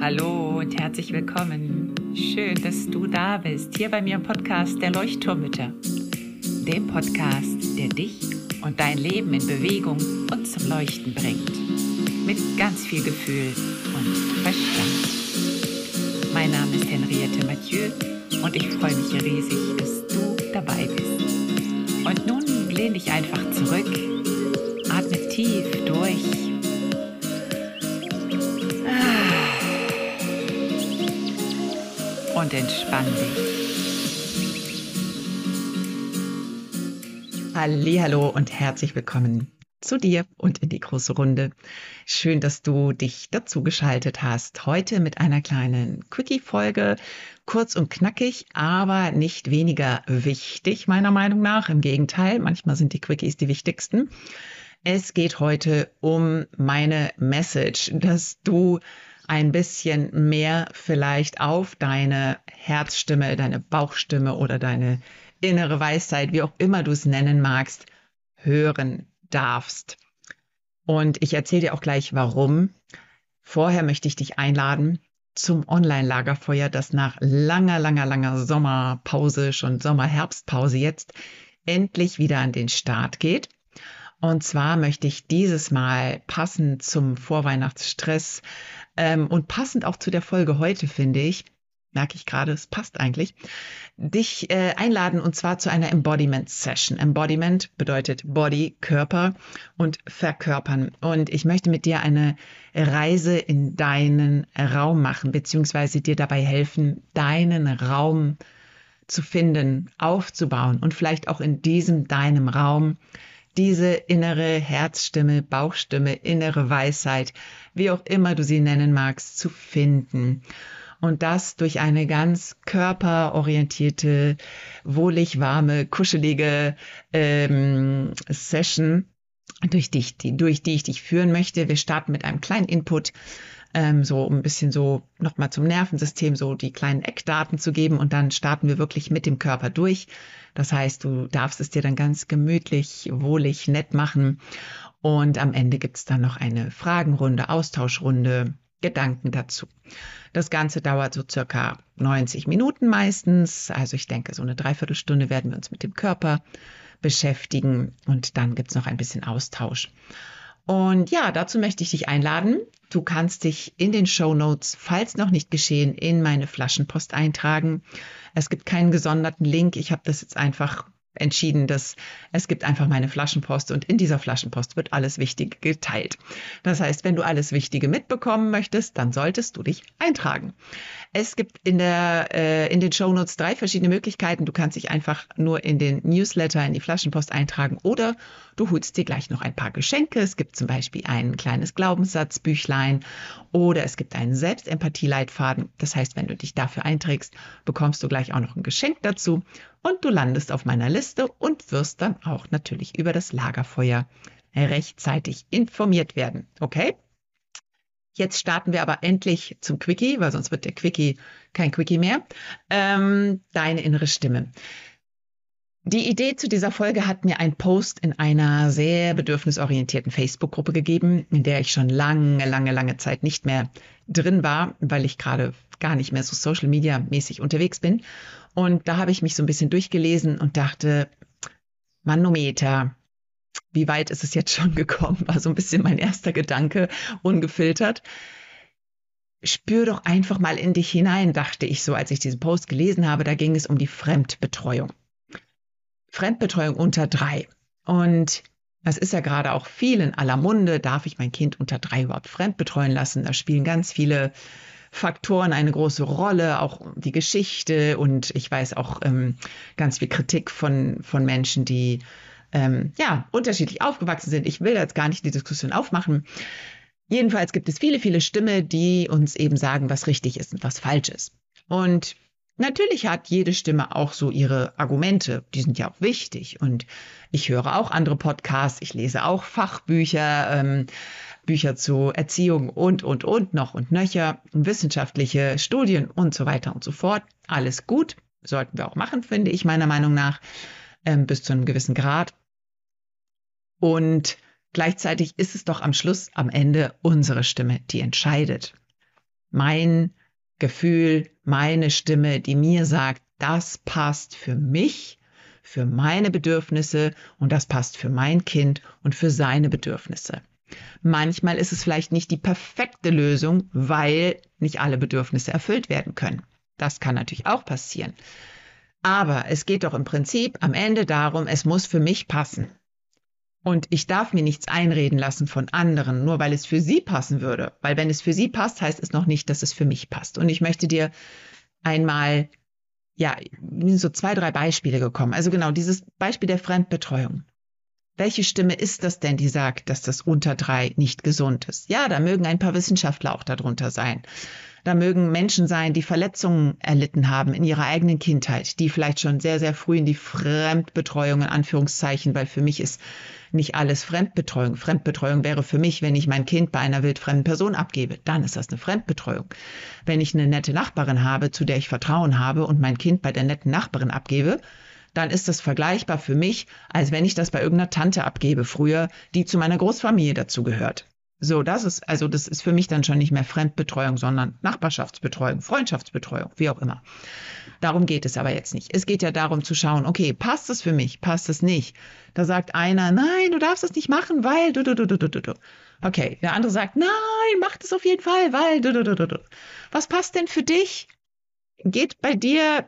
Hallo und herzlich willkommen. Schön, dass du da bist, hier bei mir im Podcast Der Leuchtturmütter. Dem Podcast, der dich und dein Leben in Bewegung und zum Leuchten bringt. Mit ganz viel Gefühl und Verstand. Mein Name ist Henriette Mathieu und ich freue mich riesig, dass du dabei bist. Und nun lehn dich einfach zurück, und entspann dich. Hallo und herzlich willkommen zu dir und in die große Runde. Schön, dass du dich dazu geschaltet hast. Heute mit einer kleinen Quickie-Folge. Kurz und knackig, aber nicht weniger wichtig, meiner Meinung nach. Im Gegenteil, manchmal sind die Quickies die wichtigsten. Es geht heute um meine Message, dass du ein bisschen mehr vielleicht auf deine Herzstimme, deine Bauchstimme oder deine innere Weisheit, wie auch immer du es nennen magst, hören darfst. Und ich erzähle dir auch gleich, warum. Vorher möchte ich dich einladen zum Online-Lagerfeuer, das nach langer, langer, langer Sommerpause, schon Sommer-Herbstpause jetzt, endlich wieder an den Start geht. Und zwar möchte ich dieses Mal passend zum Vorweihnachtsstress ähm, und passend auch zu der Folge heute, finde ich, merke ich gerade, es passt eigentlich, dich äh, einladen und zwar zu einer Embodiment Session. Embodiment bedeutet Body, Körper und Verkörpern. Und ich möchte mit dir eine Reise in deinen Raum machen, beziehungsweise dir dabei helfen, deinen Raum zu finden, aufzubauen und vielleicht auch in diesem deinem Raum diese innere Herzstimme, Bauchstimme, innere Weisheit, wie auch immer du sie nennen magst, zu finden. Und das durch eine ganz körperorientierte, wohlig warme, kuschelige ähm, Session, durch die, durch die ich dich führen möchte. Wir starten mit einem kleinen Input ähm, so ein bisschen so nochmal zum Nervensystem so die kleinen Eckdaten zu geben und dann starten wir wirklich mit dem Körper durch. Das heißt, du darfst es dir dann ganz gemütlich, wohlig, nett machen und am Ende gibt's dann noch eine Fragenrunde, Austauschrunde, Gedanken dazu. Das Ganze dauert so circa 90 Minuten meistens. Also ich denke, so eine Dreiviertelstunde werden wir uns mit dem Körper beschäftigen und dann gibt's noch ein bisschen Austausch. Und ja, dazu möchte ich dich einladen. Du kannst dich in den Show Notes, falls noch nicht geschehen, in meine Flaschenpost eintragen. Es gibt keinen gesonderten Link. Ich habe das jetzt einfach entschieden, dass es gibt einfach meine Flaschenpost und in dieser Flaschenpost wird alles Wichtige geteilt. Das heißt, wenn du alles Wichtige mitbekommen möchtest, dann solltest du dich eintragen. Es gibt in der äh, in den Show Notes drei verschiedene Möglichkeiten. Du kannst dich einfach nur in den Newsletter in die Flaschenpost eintragen oder du holst dir gleich noch ein paar Geschenke. Es gibt zum Beispiel ein kleines Glaubenssatzbüchlein oder es gibt einen Selbstempathie-Leitfaden. Das heißt, wenn du dich dafür einträgst, bekommst du gleich auch noch ein Geschenk dazu und du landest auf meiner Liste und wirst dann auch natürlich über das Lagerfeuer rechtzeitig informiert werden. Okay? Jetzt starten wir aber endlich zum Quickie, weil sonst wird der Quickie kein Quickie mehr. Ähm, deine innere Stimme. Die Idee zu dieser Folge hat mir ein Post in einer sehr bedürfnisorientierten Facebook-Gruppe gegeben, in der ich schon lange, lange, lange Zeit nicht mehr drin war, weil ich gerade gar nicht mehr so Social Media mäßig unterwegs bin. Und da habe ich mich so ein bisschen durchgelesen und dachte, Manometer, wie weit ist es jetzt schon gekommen? War so ein bisschen mein erster Gedanke, ungefiltert. Spür doch einfach mal in dich hinein, dachte ich so, als ich diesen Post gelesen habe. Da ging es um die Fremdbetreuung. Fremdbetreuung unter drei. Und das ist ja gerade auch viel in aller Munde. Darf ich mein Kind unter drei überhaupt fremdbetreuen lassen? Da spielen ganz viele Faktoren eine große Rolle, auch die Geschichte und ich weiß auch ähm, ganz viel Kritik von, von Menschen, die ähm, ja unterschiedlich aufgewachsen sind. Ich will jetzt gar nicht die Diskussion aufmachen. Jedenfalls gibt es viele, viele Stimmen, die uns eben sagen, was richtig ist und was falsch ist. Und Natürlich hat jede Stimme auch so ihre Argumente, die sind ja auch wichtig. Und ich höre auch andere Podcasts, ich lese auch Fachbücher, ähm, Bücher zu Erziehung und, und, und, noch und nöcher, wissenschaftliche Studien und so weiter und so fort. Alles gut, sollten wir auch machen, finde ich meiner Meinung nach, ähm, bis zu einem gewissen Grad. Und gleichzeitig ist es doch am Schluss, am Ende unsere Stimme, die entscheidet. mein Gefühl, meine Stimme, die mir sagt, das passt für mich, für meine Bedürfnisse und das passt für mein Kind und für seine Bedürfnisse. Manchmal ist es vielleicht nicht die perfekte Lösung, weil nicht alle Bedürfnisse erfüllt werden können. Das kann natürlich auch passieren. Aber es geht doch im Prinzip am Ende darum, es muss für mich passen. Und ich darf mir nichts einreden lassen von anderen, nur weil es für sie passen würde. Weil wenn es für sie passt, heißt es noch nicht, dass es für mich passt. Und ich möchte dir einmal, ja, so zwei, drei Beispiele gekommen. Also genau, dieses Beispiel der Fremdbetreuung. Welche Stimme ist das denn, die sagt, dass das unter drei nicht gesund ist? Ja, da mögen ein paar Wissenschaftler auch darunter sein. Da mögen Menschen sein, die Verletzungen erlitten haben in ihrer eigenen Kindheit, die vielleicht schon sehr, sehr früh in die Fremdbetreuung, in Anführungszeichen, weil für mich ist nicht alles Fremdbetreuung. Fremdbetreuung wäre für mich, wenn ich mein Kind bei einer wildfremden Person abgebe, dann ist das eine Fremdbetreuung. Wenn ich eine nette Nachbarin habe, zu der ich Vertrauen habe und mein Kind bei der netten Nachbarin abgebe, dann ist das vergleichbar für mich, als wenn ich das bei irgendeiner Tante abgebe früher, die zu meiner Großfamilie dazugehört. So, das ist, also das ist für mich dann schon nicht mehr Fremdbetreuung, sondern Nachbarschaftsbetreuung, Freundschaftsbetreuung, wie auch immer. Darum geht es aber jetzt nicht. Es geht ja darum zu schauen, okay, passt es für mich, passt es nicht? Da sagt einer, nein, du darfst es nicht machen, weil du, du, du, du, du, du. Okay, der andere sagt, nein, mach das auf jeden Fall, weil du, du, du, du, du. Was passt denn für dich? Geht bei dir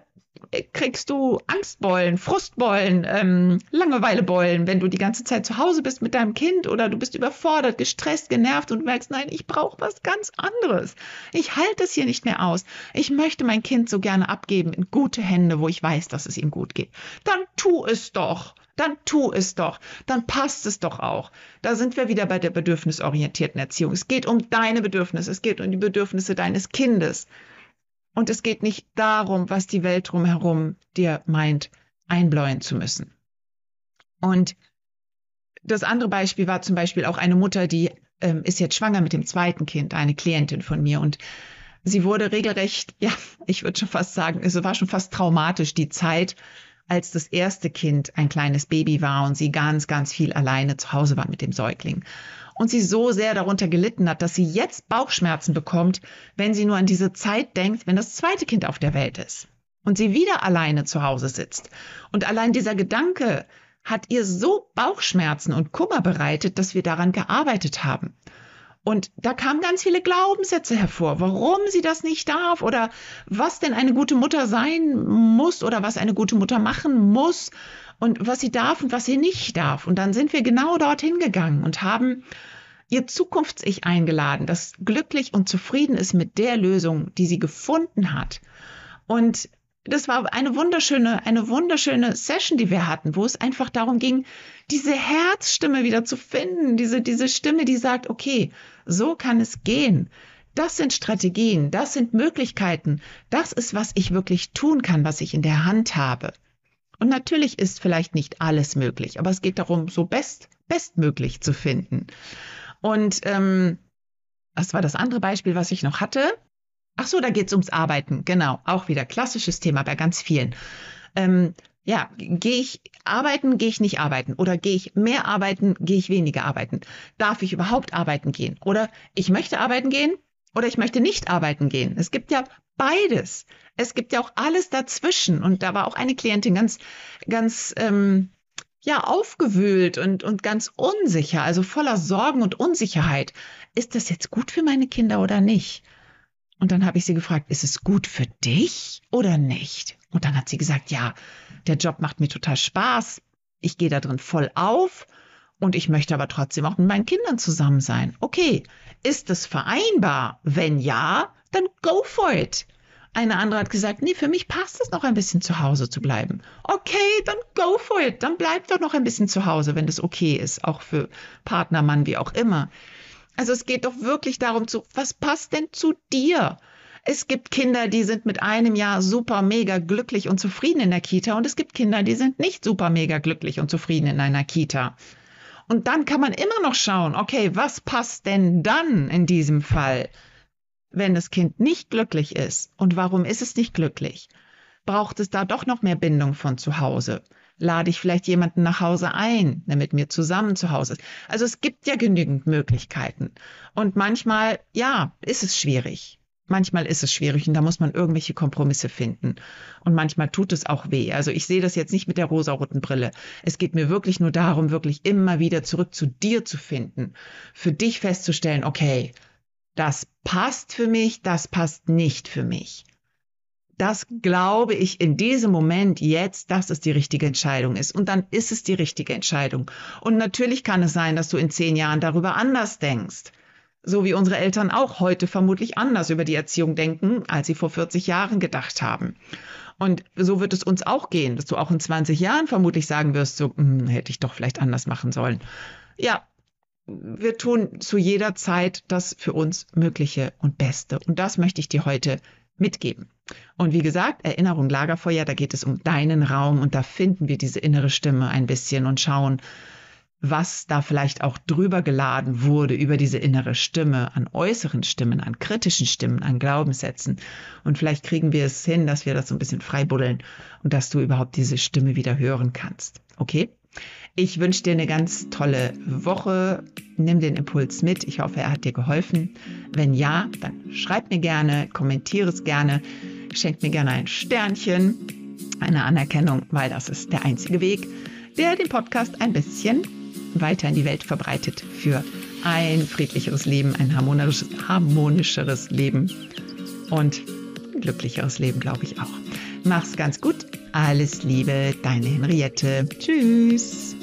kriegst du Angstbeulen, Frustbeulen, ähm, Langeweilebeulen, wenn du die ganze Zeit zu Hause bist mit deinem Kind oder du bist überfordert, gestresst, genervt und merkst, nein, ich brauche was ganz anderes. Ich halte es hier nicht mehr aus. Ich möchte mein Kind so gerne abgeben in gute Hände, wo ich weiß, dass es ihm gut geht. Dann tu es doch. Dann tu es doch. Dann passt es doch auch. Da sind wir wieder bei der bedürfnisorientierten Erziehung. Es geht um deine Bedürfnisse. Es geht um die Bedürfnisse deines Kindes. Und es geht nicht darum, was die Welt drumherum dir meint, einbläuen zu müssen. Und das andere Beispiel war zum Beispiel auch eine Mutter, die ähm, ist jetzt schwanger mit dem zweiten Kind, eine Klientin von mir. Und sie wurde regelrecht, ja, ich würde schon fast sagen, es war schon fast traumatisch, die Zeit, als das erste Kind ein kleines Baby war und sie ganz, ganz viel alleine zu Hause war mit dem Säugling und sie so sehr darunter gelitten hat, dass sie jetzt Bauchschmerzen bekommt, wenn sie nur an diese Zeit denkt, wenn das zweite Kind auf der Welt ist und sie wieder alleine zu Hause sitzt. Und allein dieser Gedanke hat ihr so Bauchschmerzen und Kummer bereitet, dass wir daran gearbeitet haben. Und da kamen ganz viele Glaubenssätze hervor, warum sie das nicht darf oder was denn eine gute Mutter sein muss oder was eine gute Mutter machen muss und was sie darf und was sie nicht darf. Und dann sind wir genau dorthin gegangen und haben ihr Zukunfts-Ich eingeladen, das glücklich und zufrieden ist mit der Lösung, die sie gefunden hat. Und das war eine wunderschöne, eine wunderschöne Session, die wir hatten, wo es einfach darum ging, diese Herzstimme wieder zu finden, diese, diese Stimme, die sagt, okay, so kann es gehen. Das sind Strategien, das sind Möglichkeiten, das ist, was ich wirklich tun kann, was ich in der Hand habe. Und natürlich ist vielleicht nicht alles möglich, aber es geht darum, so best, bestmöglich zu finden. Und ähm, was war das andere Beispiel, was ich noch hatte? Ach so, da geht es ums Arbeiten. Genau, auch wieder klassisches Thema bei ganz vielen. Ähm, ja, gehe ich arbeiten, gehe ich nicht arbeiten? Oder gehe ich mehr arbeiten, gehe ich weniger arbeiten? Darf ich überhaupt arbeiten gehen? Oder ich möchte arbeiten gehen oder ich möchte nicht arbeiten gehen. Es gibt ja beides. Es gibt ja auch alles dazwischen. Und da war auch eine Klientin ganz, ganz, ähm, ja, aufgewühlt und, und ganz unsicher, also voller Sorgen und Unsicherheit. Ist das jetzt gut für meine Kinder oder nicht? Und dann habe ich sie gefragt, ist es gut für dich oder nicht? Und dann hat sie gesagt, ja, der Job macht mir total Spaß. Ich gehe da drin voll auf und ich möchte aber trotzdem auch mit meinen Kindern zusammen sein. Okay, ist das vereinbar? Wenn ja, dann go for it. Eine andere hat gesagt, nee, für mich passt es noch ein bisschen zu Hause zu bleiben. Okay, dann go for it. Dann bleib doch noch ein bisschen zu Hause, wenn das okay ist, auch für Partner, Mann, wie auch immer. Also es geht doch wirklich darum zu, was passt denn zu dir? Es gibt Kinder, die sind mit einem Jahr super mega glücklich und zufrieden in der Kita und es gibt Kinder, die sind nicht super mega glücklich und zufrieden in einer Kita. Und dann kann man immer noch schauen, okay, was passt denn dann in diesem Fall? wenn das Kind nicht glücklich ist. Und warum ist es nicht glücklich? Braucht es da doch noch mehr Bindung von zu Hause? Lade ich vielleicht jemanden nach Hause ein, der mit mir zusammen zu Hause ist? Also es gibt ja genügend Möglichkeiten. Und manchmal, ja, ist es schwierig. Manchmal ist es schwierig und da muss man irgendwelche Kompromisse finden. Und manchmal tut es auch weh. Also ich sehe das jetzt nicht mit der rosaroten Brille. Es geht mir wirklich nur darum, wirklich immer wieder zurück zu dir zu finden. Für dich festzustellen, okay, das passt für mich, das passt nicht für mich. Das glaube ich in diesem Moment jetzt, dass es die richtige Entscheidung ist. Und dann ist es die richtige Entscheidung. Und natürlich kann es sein, dass du in zehn Jahren darüber anders denkst so wie unsere Eltern auch heute vermutlich anders über die Erziehung denken, als sie vor 40 Jahren gedacht haben. Und so wird es uns auch gehen, dass du auch in 20 Jahren vermutlich sagen wirst, so hm, hätte ich doch vielleicht anders machen sollen. Ja, wir tun zu jeder Zeit das für uns Mögliche und Beste. Und das möchte ich dir heute mitgeben. Und wie gesagt, Erinnerung Lagerfeuer, da geht es um deinen Raum und da finden wir diese innere Stimme ein bisschen und schauen, was da vielleicht auch drüber geladen wurde über diese innere Stimme, an äußeren Stimmen, an kritischen Stimmen, an Glaubenssätzen. Und vielleicht kriegen wir es hin, dass wir das so ein bisschen freibuddeln und dass du überhaupt diese Stimme wieder hören kannst. Okay? Ich wünsche dir eine ganz tolle Woche. Nimm den Impuls mit. Ich hoffe, er hat dir geholfen. Wenn ja, dann schreib mir gerne, kommentiere es gerne, schenk mir gerne ein Sternchen, eine Anerkennung, weil das ist der einzige Weg, der den Podcast ein bisschen weiter in die Welt verbreitet für ein friedlicheres Leben, ein harmonischeres, harmonischeres Leben und ein glücklicheres Leben, glaube ich auch. Mach's ganz gut. Alles Liebe, deine Henriette. Tschüss.